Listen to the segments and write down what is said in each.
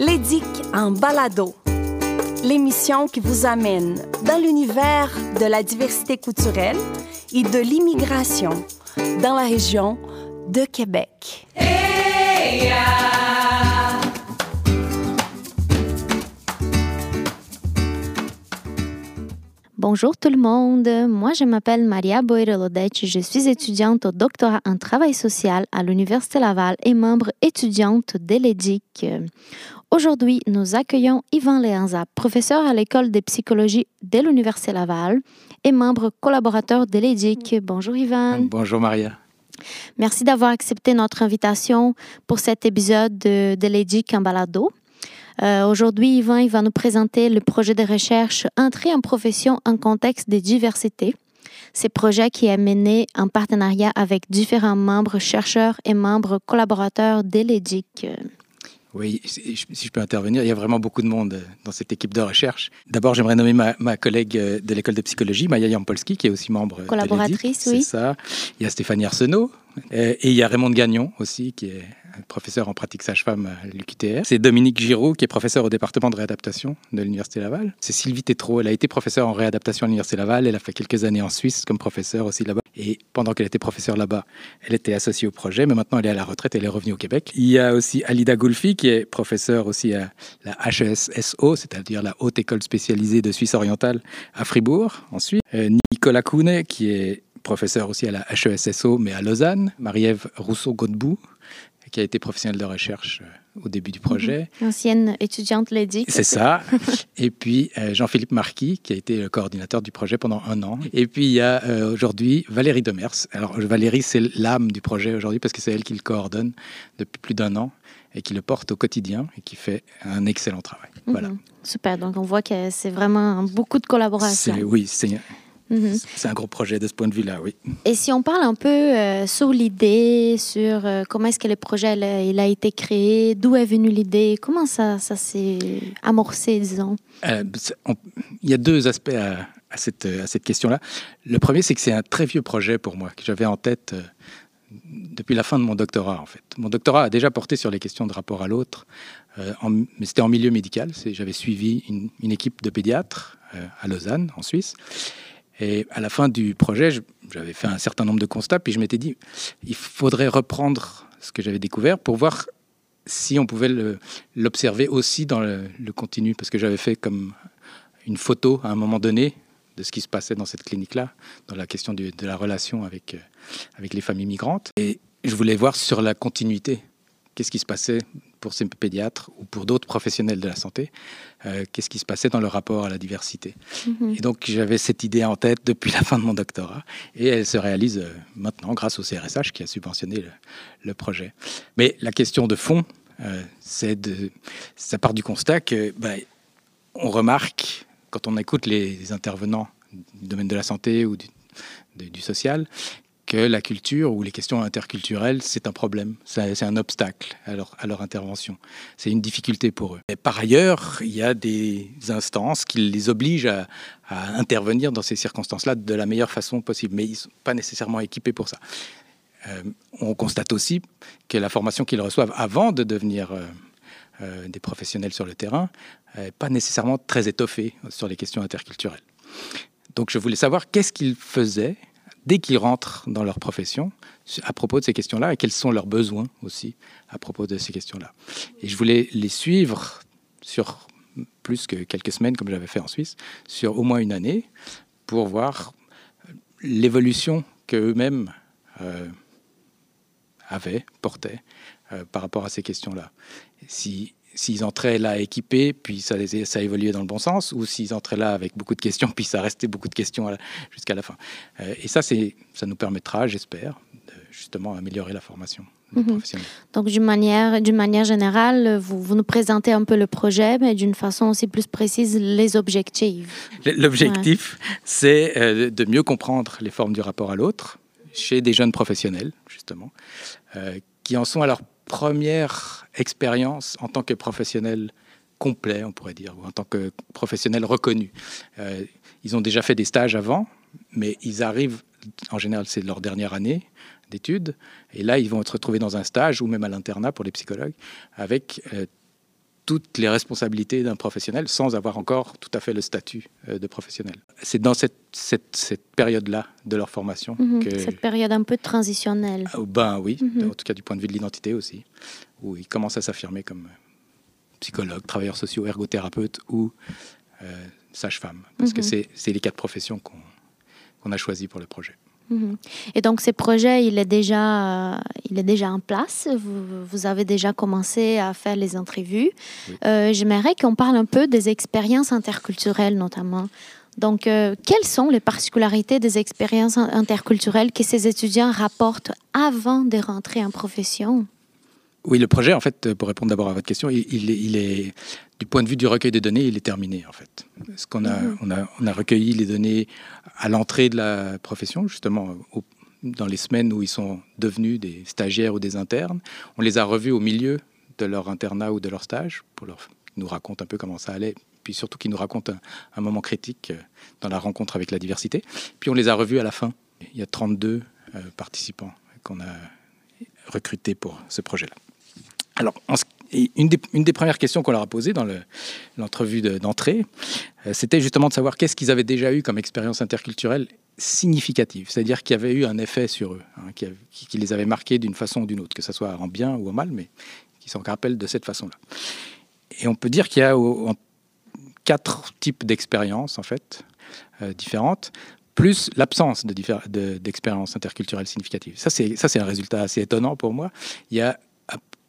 L'édic en balado. L'émission qui vous amène dans l'univers de la diversité culturelle et de l'immigration dans la région de Québec. Bonjour tout le monde, moi je m'appelle Maria Boirelodec, je suis étudiante au doctorat en travail social à l'Université Laval et membre étudiante de l'EDIC. Aujourd'hui, nous accueillons Yvan Léanza, professeur à l'école de psychologie de l'Université Laval et membre collaborateur de l'EDIC. Bonjour Yvan. Bonjour Maria. Merci d'avoir accepté notre invitation pour cet épisode de, de l'EDIC en balado. Euh, Aujourd'hui, Yvan il va nous présenter le projet de recherche Entrée en profession en contexte de diversité. Ce projet qui est mené en partenariat avec différents membres chercheurs et membres collaborateurs de l'EDIC. Oui, si je peux intervenir, il y a vraiment beaucoup de monde dans cette équipe de recherche. D'abord, j'aimerais nommer ma, ma, collègue de l'école de psychologie, Maya Yampolski, qui est aussi membre collaboratrice, de oui. C'est ça. Il y a Stéphanie Arsenault et il y a Raymond Gagnon aussi, qui est professeur en pratique sage-femme à l'UQTR. C'est Dominique Giraud, qui est professeur au département de réadaptation de l'Université Laval. C'est Sylvie Tétrault, elle a été professeure en réadaptation à l'Université Laval. Elle a fait quelques années en Suisse comme professeure aussi là-bas. Et pendant qu'elle était professeure là-bas, elle était associée au projet, mais maintenant elle est à la retraite, elle est revenue au Québec. Il y a aussi Alida Goulfi, qui est professeure aussi à la HESSO, c'est-à-dire la Haute École spécialisée de Suisse orientale à Fribourg, ensuite. Nicolas Kounet, qui est professeur aussi à la HESSO, mais à Lausanne. Marie-Ève Rousseau-Godbout, qui a été professionnelle de recherche euh, au début du projet. Mmh. Ancienne étudiante l'EDIC. C'est ça. Et puis euh, Jean-Philippe Marquis, qui a été le coordinateur du projet pendant un an. Et puis il y a euh, aujourd'hui Valérie Demers. Alors Valérie, c'est l'âme du projet aujourd'hui parce que c'est elle qui le coordonne depuis plus d'un an et qui le porte au quotidien et qui fait un excellent travail. Mmh. Voilà. Super. Donc on voit que c'est vraiment beaucoup de collaboration. Oui, c'est Mmh. C'est un gros projet de ce point de vue-là, oui. Et si on parle un peu euh, sur l'idée, sur euh, comment est-ce que le projet il a, il a été créé, d'où est venue l'idée, comment ça, ça s'est amorcé, disons? Euh, on, Il y a deux aspects à, à cette, à cette question-là. Le premier, c'est que c'est un très vieux projet pour moi, que j'avais en tête depuis la fin de mon doctorat, en fait. Mon doctorat a déjà porté sur les questions de rapport à l'autre, mais c'était en milieu médical. J'avais suivi une, une, équipe de pédiatres à Lausanne, en Suisse. Et à la fin du projet, j'avais fait un certain nombre de constats, puis je m'étais dit, il faudrait reprendre ce que j'avais découvert pour voir si on pouvait l'observer aussi dans le, continu, parce que j'avais fait comme une photo à un moment donné de ce qui se passait dans cette clinique-là, dans la question de la relation avec, avec les familles migrantes. Et je voulais voir sur la continuité, qu'est-ce qui se passait pour ces pédiatres ou pour d'autres professionnels de la santé, euh, qu'est-ce qui se passait dans le rapport à la diversité. -hmm. Et donc j'avais cette idée en tête depuis la fin de mon doctorat et elle se réalise euh, maintenant grâce au CRSH qui a subventionné le, le projet. Mais la question de fond, euh, c'est de, ça part du constat que ben, on remarque quand on écoute les intervenants du domaine de la santé ou du social que la culture ou les questions interculturelles, c'est un problème, c'est un obstacle à leur, à leur intervention. C'est une difficulté pour eux. Et par ailleurs, il y a des instances qui les obligent à, intervenir dans ces circonstances-là de la meilleure façon possible, mais ils ne sont pas nécessairement équipés pour ça. Euh, on constate aussi que la formation qu'ils reçoivent avant de devenir euh, euh, des professionnels sur le terrain n'est pas nécessairement très étoffée sur les questions interculturelles. Donc je voulais savoir qu'est-ce qu'ils faisaient dès qu'ils rentrent dans leur profession à propos de ces questions-là et quels sont leurs besoins aussi à propos de ces questions-là. Et je voulais les suivre sur plus que quelques semaines, comme j'avais fait en Suisse, sur au moins une année, pour voir l'évolution qu'eux-mêmes euh, avaient, portaient euh, par rapport à ces questions-là. S'ils entraient là équipés, puis ça, ça évoluait dans le bon sens, ou s'ils entraient là avec beaucoup de questions, puis ça restait beaucoup de questions jusqu'à la fin. Euh, et ça, ça nous permettra, j'espère, de justement améliorer la formation. Mmh. Donc, d'une manière, d'une manière générale, vous, vous, nous présentez un peu le projet, mais d'une façon aussi plus précise, les objectifs. L'objectif, ouais. c'est euh, de mieux comprendre les formes du rapport à l'autre chez des jeunes professionnels, justement, euh, qui en sont à leur première expérience en tant que professionnel complet, on pourrait dire, ou en tant que professionnel reconnu. Euh, ils ont déjà fait des stages avant, mais ils arrivent, en général, c'est leur dernière année d'études, et là, ils vont être retrouvés dans un stage ou même à l'internat pour les psychologues, avec euh, toutes les responsabilités d'un professionnel sans avoir encore tout à fait le statut euh, de professionnel. C'est dans cette, cette, période-là de leur formation mhm. que... Cette période un peu transitionnelle. Ah, ben oui, mhm. en tout cas du point de vue de l'identité aussi, où ils commencent à s'affirmer comme euh, psychologues, travailleurs sociaux, ergothérapeutes ou euh, sages-femmes. Parce que mhm. c'est les quatre professions qu'on a choisies pour le projet. Et donc, ce projet, il est déjà, euh, il est déjà en place. Vous, vous, avez déjà commencé à faire les entrevues. Euh, j'aimerais qu'on parle un peu des expériences interculturelles, notamment. Donc, euh, quelles sont les particularités des expériences interculturelles que ces étudiants rapportent avant de rentrer en profession? Oui, le projet, en fait, pour répondre d'abord à votre question, il, est, du point de vue du recueil des données, il est terminé, en fait. Ce qu'on a, mhm. on a, on a recueilli les données à l'entrée de la profession, justement, dans les semaines où ils sont devenus des stagiaires ou des internes. On les a revus au milieu de leur internat ou de leur stage pour leur nous raconter un peu comment ça allait, puis surtout qu'ils nous racontent un, moment critique euh, dans la rencontre avec la diversité. Puis on les a revus à la fin. Il y a 32 euh, participants qu'on a recrutés pour ce projet-là. Alors, une des, premières questions qu'on leur a posées dans l'entrevue d'entrée, euh, c'était justement de savoir qu'est-ce qu'ils avaient déjà eu comme expérience interculturelle significative, c'est-à-dire qui avait eu un effet sur eux, hein, qui, les avait marqués d'une façon ou d'une autre, que ce soit en bien ou en mal, mais qui s'en rappellent de cette façon-là. Et on peut dire qu'il y a quatre types d'expériences, en fait, euh, différentes, plus l'absence d'expériences interculturelles significatives. Ça, c'est un résultat assez étonnant pour moi. Il y a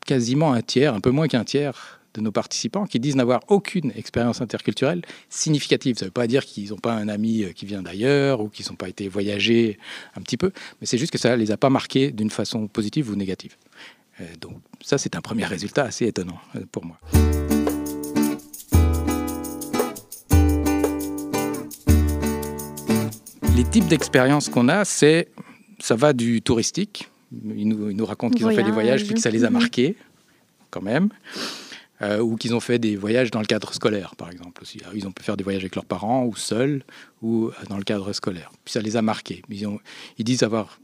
quasiment un tiers, un peu moins qu'un tiers de nos participants qui disent n'avoir aucune expérience interculturelle significative. Ça ne veut pas dire qu'ils n'ont pas un ami euh, qui vient d'ailleurs ou qu'ils n'ont pas été voyager un petit peu, mais c'est juste que ça ne les a pas marqués d'une façon positive ou négative. Euh, donc ça, c'est un premier résultat assez étonnant euh, pour moi. Les types d'expériences qu'on a, c'est ça va du touristique, ils nous, racontent qu'ils ont fait des voyages puis que ça les a mhm. marqués, quand même. Euh, ou qu'ils ont fait des voyages dans le cadre scolaire, par exemple. Aussi. Ils ont pu faire des voyages avec leurs parents, ou seuls, ou euh, dans le cadre scolaire. Ça les a marqués. Ils, disent avoir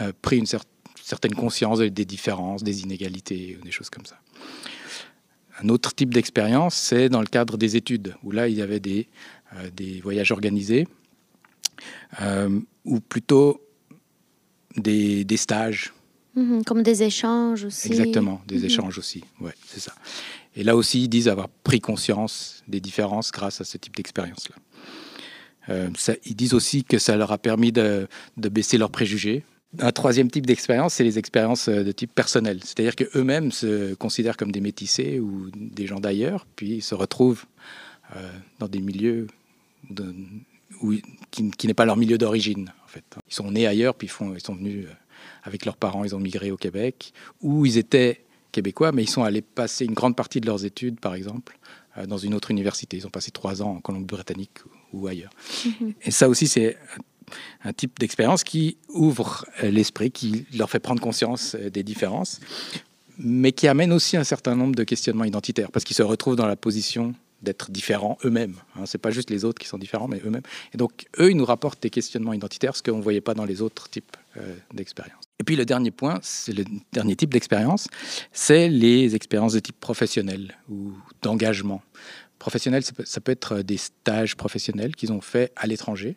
euh, pris une certaine conscience des différences, des inégalités, des choses comme ça. Un autre type d'expérience, c'est dans le cadre des études, où là, il y avait des, des voyages organisés, ou plutôt des, stages. Mhm, comme des échanges aussi. Exactement, des mhm. échanges aussi. Ouais, c'est ça. Et là aussi, ils disent avoir pris conscience des différences grâce à ce type d'expérience-là. Euh, ils disent aussi que ça leur a permis de, baisser leurs préjugés. Un troisième type d'expérience, c'est les expériences euh, de type personnel. C'est-à-dire qu'eux-mêmes se considèrent comme des métissés ou des gens d'ailleurs, puis ils se retrouvent euh, dans des milieux où, qui, qui n'est pas leur milieu d'origine. Ils sont nés ailleurs, puis ils, sont venus avec leurs parents, ils ont migré au Québec, où ils étaient québécois, mais ils sont allés passer une grande partie de leurs études, par exemple, euh, dans une autre université. Ils ont passé trois ans en Colombie-Britannique ou ailleurs. Mhm. Et ça aussi, c'est un type d'expérience qui ouvre euh, l'esprit, qui leur fait prendre conscience des différences, mais qui amène aussi un certain nombre de questionnements identitaires, parce qu'ils se retrouvent dans la position d'être différents eux-mêmes. Hein. Ce n'est pas juste les autres qui sont différents, mais eux-mêmes. Et donc, eux, ils nous rapportent des questionnements identitaires, ce qu'on ne voyait pas dans les autres types euh, d'expériences. Et puis, le dernier point, c'est le dernier type d'expérience, c'est les expériences de type professionnel ou d'engagement. Professionnel, ça peut, être des stages professionnels qu'ils ont fait à l'étranger,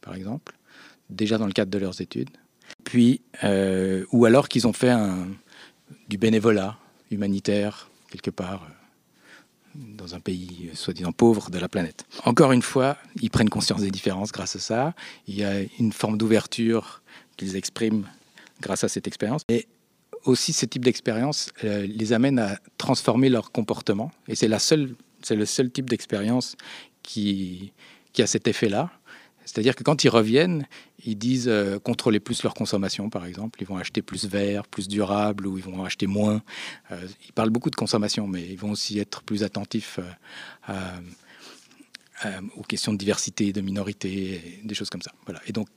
par exemple, déjà dans le cadre de leurs études. Puis, euh, ou alors qu'ils ont fait du bénévolat humanitaire, quelque part dans un pays soi-disant pauvre de la planète. Encore une fois, ils prennent conscience des différences grâce à ça. Il y a une forme d'ouverture qu'ils expriment grâce à cette expérience. Et aussi, ce type d'expérience euh, les amène à transformer leur comportement. Et c'est le seul type d'expérience qui a cet effet-là. C'est-à-dire que quand ils reviennent, ils disent euh, contrôler plus leur consommation, par exemple. Ils vont acheter plus vert, plus durable, ou ils vont acheter moins. Euh, ils parlent beaucoup de consommation, mais ils vont aussi être plus attentifs euh, aux questions de diversité, de minorité, des choses comme ça. Voilà. Et donc,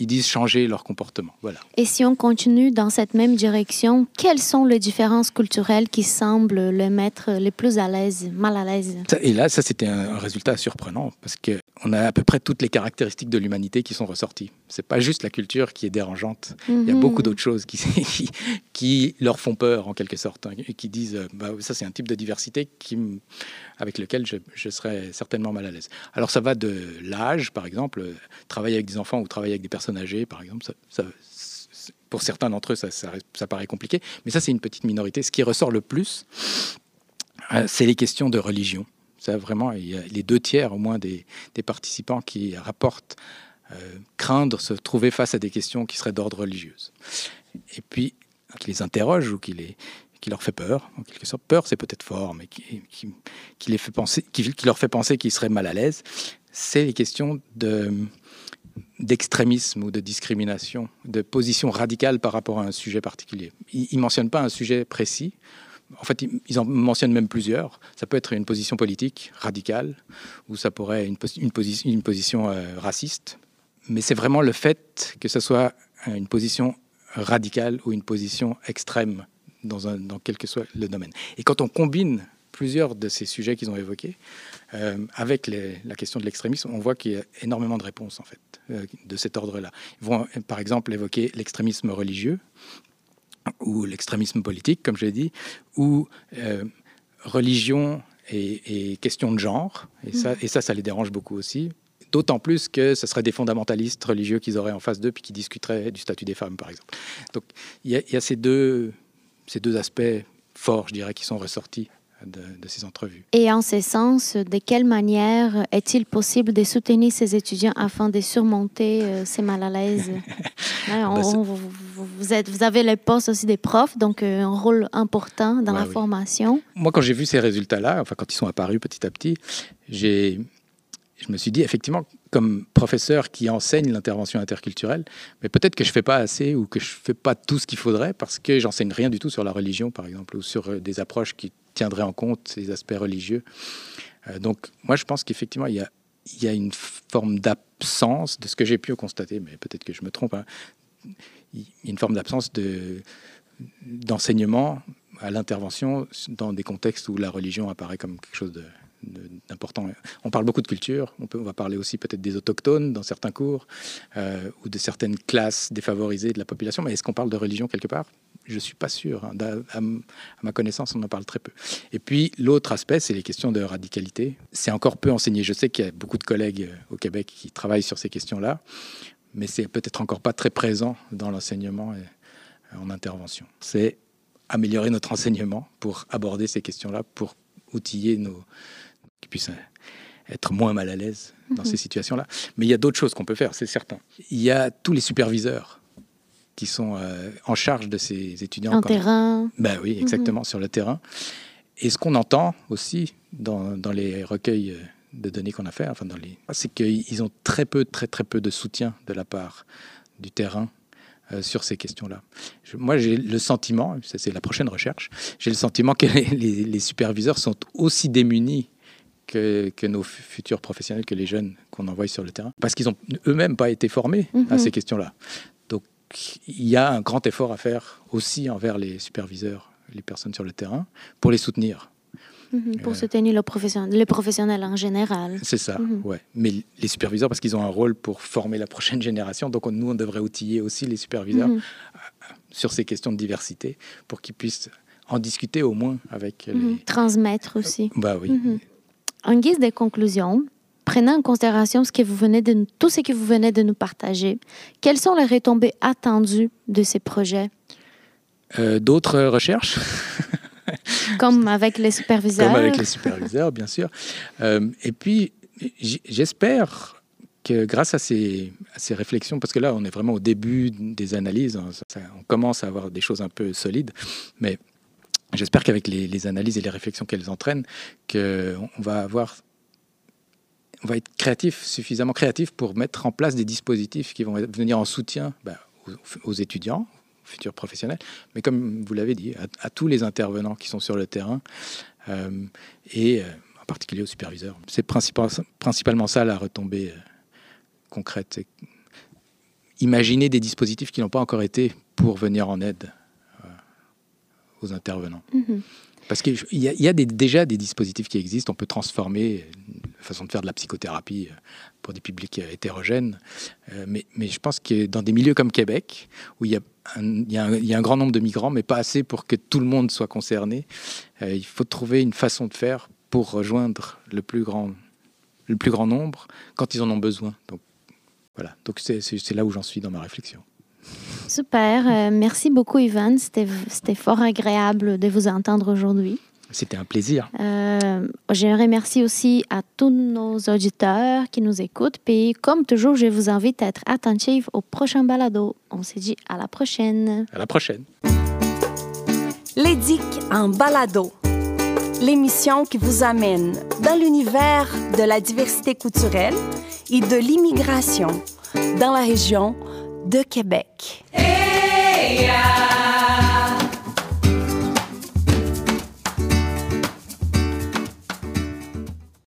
ils disent changer leur comportement. Voilà. Et si on continue dans cette même direction, quelles sont les différences culturelles qui semblent les mettre les plus à l'aise, mal à l'aise? Et là, ça, c'était un, résultat surprenant parce que on a à peu près toutes les caractéristiques de l'humanité qui sont ressorties. C'est pas juste la culture qui est dérangeante. Il y a beaucoup d'autres choses qui, qui, leur font peur en quelque sorte, hein, et qui disent euh, bah, ça c'est un type de diversité qui, avec lequel je, je, serais certainement mal à l'aise. Alors ça va de l'âge, par exemple, travailler avec des enfants ou travailler avec des personnes âgées, par exemple, ça, pour certains d'entre eux, ça, ça, ça, paraît compliqué, mais ça c'est une petite minorité. Ce qui ressort le plus, euh, c'est les questions de religion. Ça, vraiment, il y a les deux tiers au moins des, participants qui rapportent euh, craindre se trouver face à des questions qui seraient d'ordre religieux. Et puis, qui les interroge ou qui, les, qui leur fait peur, en quelque sorte. Peur, c'est peut-être fort, mais qui, les fait penser, qui, leur fait penser qu'ils seraient mal à l'aise. C'est les questions de d'extrémisme ou de discrimination, de position radicale par rapport à un sujet particulier. Ils ne mentionnent pas un sujet précis, en fait, ils en mentionnent même plusieurs. Ça peut être une position politique radicale, ou ça pourrait être une, position euh, raciste. Mais c'est vraiment le fait que ce soit une position radicale ou une position extrême dans, quel que soit le domaine. Et quand on combine plusieurs de ces sujets qu'ils ont évoqués euh, avec la question de l'extrémisme, on voit qu'il y a énormément de réponses en fait euh, de cet ordre-là. Ils vont par exemple évoquer l'extrémisme religieux, ou l'extrémisme politique, comme je l'ai dit, ou euh, religion et, question de genre. Et, ça, et ça, ça les dérange beaucoup aussi. D'autant plus que ce seraient des fondamentalistes religieux qu'ils auraient en face d'eux, puis qui discuteraient du statut des femmes, par exemple. Donc il y, y, a ces deux, ces deux aspects forts, je dirais, qui sont ressortis de, ces entrevues. Et en ce sens, de quelle manière est-il possible de soutenir ces étudiants afin de surmonter euh, ces mal à l'aise vous, êtes, vous avez le poste aussi des profs, donc euh, un rôle important dans la formation. Moi, quand j'ai vu ces résultats-là, enfin quand ils sont apparus petit à petit, j'ai je me suis dit, effectivement, comme professeur qui enseigne l'intervention interculturelle, mais peut-être que je ne fais pas assez ou que je ne fais pas tout ce qu'il faudrait parce que j'enseigne rien du tout sur la religion, par exemple, ou sur euh, des approches qui tiendraient en compte ces aspects religieux. Euh, donc, moi, je pense qu'effectivement, il y a, une forme d'absence de ce que j'ai pu constater, mais peut-être que je me trompe. Hein. Une forme d'absence de, d'enseignement à l'intervention dans des contextes où la religion apparaît comme quelque chose de, d'important. On parle beaucoup de culture, on va parler aussi peut-être des autochtones dans certains cours, euh, ou de certaines classes défavorisées de la population, mais est-ce qu'on parle de religion quelque part? Je ne suis pas sûr. Hein. À, ma connaissance, on en parle très peu. Et puis l'autre aspect, c'est les questions de radicalité. C'est encore peu enseigné. Je sais qu'il y a beaucoup de collègues euh, au Québec qui travaillent sur ces questions-là, mais c'est peut-être encore pas très présent dans l'enseignement et euh, en intervention. C'est améliorer notre enseignement pour aborder ces questions-là, pour outiller nos, qui puissent être moins mal à l'aise dans ces mhm. situations-là. Mais il y a d'autres choses qu'on peut faire, c'est certain. Il y a tous les superviseurs qui sont euh, en charge de ces étudiants. En terrain. Ben oui, mhm. exactement, sur le terrain. Et ce qu'on entend aussi dans, dans, les recueils de données qu'on a fait, enfin dans les, c'est qu'ils ont très peu, très très peu de soutien de la part du terrain euh, sur ces questions-là. Moi, j'ai le sentiment, c'est la prochaine recherche, j'ai le sentiment que les, les superviseurs sont aussi démunis que, nos futurs professionnels, que les jeunes qu'on envoie sur le terrain, parce qu'ils n'ont eux-mêmes pas été formés à mhm. ces questions-là. Donc il y a un grand effort à faire aussi envers les superviseurs, les personnes sur le terrain, pour les soutenir. Mhm. pour soutenir le les professionnels en général. C'est ça, mhm. ouais. Mais les superviseurs, parce qu'ils ont un rôle pour former la prochaine génération, donc nous, on devrait outiller aussi les superviseurs euh, sur ces questions de diversité pour qu'ils puissent en discuter au moins avec les... Transmettre aussi. Bah oui. En guise de conclusion, prenant en considération ce que vous venez de, tout ce que vous venez de nous partager, quelles sont les retombées attendues de ces projets? Euh, D'autres recherches? Comme avec les superviseurs. Comme avec les superviseurs, bien sûr. Euh, et puis, j'espère que grâce à ces, à ces, réflexions, parce que là, on est vraiment au début des analyses, hein, on commence à avoir des choses un peu solides, mais J'espère qu'avec les, analyses et les réflexions qu'elles entraînent, qu'on va avoir, on va être créatif, suffisamment créatif pour mettre en place des dispositifs qui vont venir en soutien bah, aux, étudiants, aux futurs professionnels, mais comme vous l'avez dit, à, tous les intervenants qui sont sur le terrain euh, et euh, en particulier aux superviseurs. C'est principalement ça la retombée euh, concrète. Imaginer des dispositifs qui n'ont pas encore été pour venir en aide aux intervenants. Mhm. Parce qu'il y a, y a déjà des dispositifs qui existent, on peut transformer façon de faire de la psychothérapie pour des publics hétérogènes. mais, mais, je pense que dans des milieux comme Québec, où y, y il y a un grand nombre de migrants, mais pas assez pour que tout le monde soit concerné, il faut trouver une façon de faire pour rejoindre le plus grand, le plus grand nombre quand ils en ont besoin. Donc voilà, donc c'est là où j'en suis dans ma réflexion. Super, euh, merci beaucoup Ivan, c'était fort agréable de vous entendre aujourd'hui. C'était un plaisir. Euh, je remercie aussi à tous nos auditeurs qui nous écoutent. Puis, comme toujours, je vous invite à être attentifs au prochain balado. On se dit à la prochaine. À la prochaine. L'édic en balado l'émission qui vous amène dans l'univers de la diversité culturelle et de l'immigration dans la région de Québec.